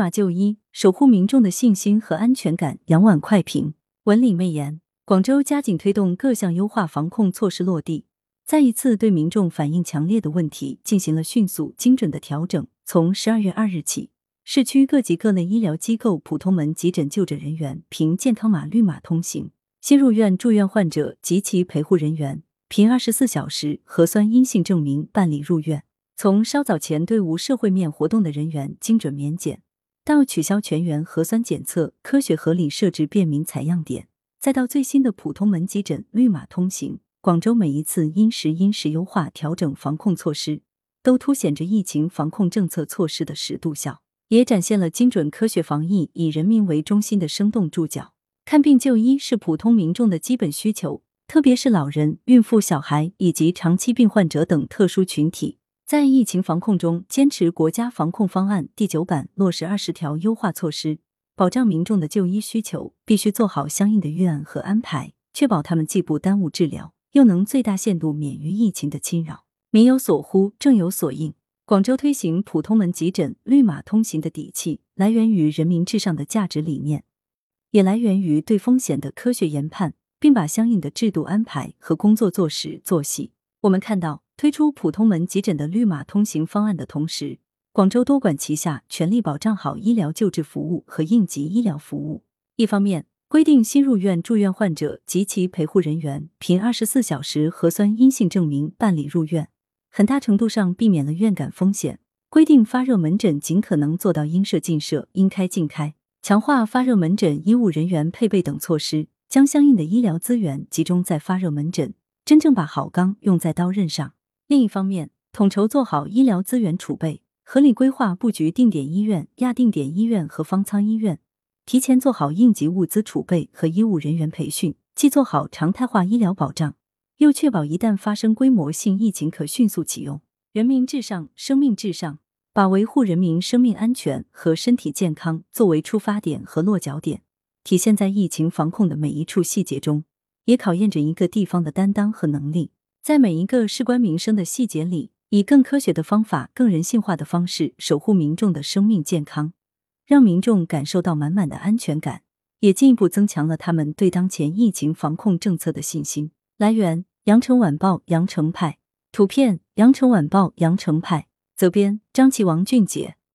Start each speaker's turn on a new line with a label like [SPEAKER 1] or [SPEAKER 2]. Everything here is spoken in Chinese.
[SPEAKER 1] 码就医，守护民众的信心和安全感。杨婉快评：文理媚言。广州加紧推动各项优化防控措施落地，再一次对民众反映强烈的问题进行了迅速精准的调整。从十二月二日起，市区各级各类医疗机构普通门急诊就诊人员凭健康码绿码通行；新入院住院患者及其陪护人员凭二十四小时核酸阴性证明办理入院。从稍早前对无社会面活动的人员精准免检，到取消全员核酸检测，科学合理设置便民采样点。再到最新的普通门急诊绿码通行，广州每一次因时因时优化调整防控措施，都凸显着疫情防控政策措施的实度效，也展现了精准科学防疫、以人民为中心的生动注脚。看病就医是普通民众的基本需求，特别是老人、孕妇、小孩以及长期病患者等特殊群体，在疫情防控中坚持国家防控方案第九版，落实二十条优化措施。保障民众的就医需求，必须做好相应的预案和安排，确保他们既不耽误治疗，又能最大限度免于疫情的侵扰。民有所呼，政有所应。广州推行普通门急诊绿码通行的底气，来源于人民至上的价值理念，也来源于对风险的科学研判，并把相应的制度安排和工作做实做细。我们看到，推出普通门急诊的绿码通行方案的同时。广州多管齐下，全力保障好医疗救治服务和应急医疗服务。一方面，规定新入院住院患者及其陪护人员凭二十四小时核酸阴性证明办理入院，很大程度上避免了院感风险。规定发热门诊尽可能做到应设尽设、应开尽开，强化发热门诊医务人员配备等措施，将相应的医疗资源集中在发热门诊，真正把好钢用在刀刃上。另一方面，统筹做好医疗资源储备。合理规划布局定点医院、亚定点医院和方舱医院，提前做好应急物资储备和医务人员培训，既做好常态化医疗保障，又确保一旦发生规模性疫情可迅速启用。人民至上，生命至上，把维护人民生命安全和身体健康作为出发点和落脚点，体现在疫情防控的每一处细节中，也考验着一个地方的担当和能力，在每一个事关民生的细节里。以更科学的方法、更人性化的方式守护民众的生命健康，让民众感受到满满的安全感，也进一步增强了他们对当前疫情防控政策的信心。来源：羊城晚报羊城派，图片：羊城晚报羊城派，责编：张琪、王俊杰。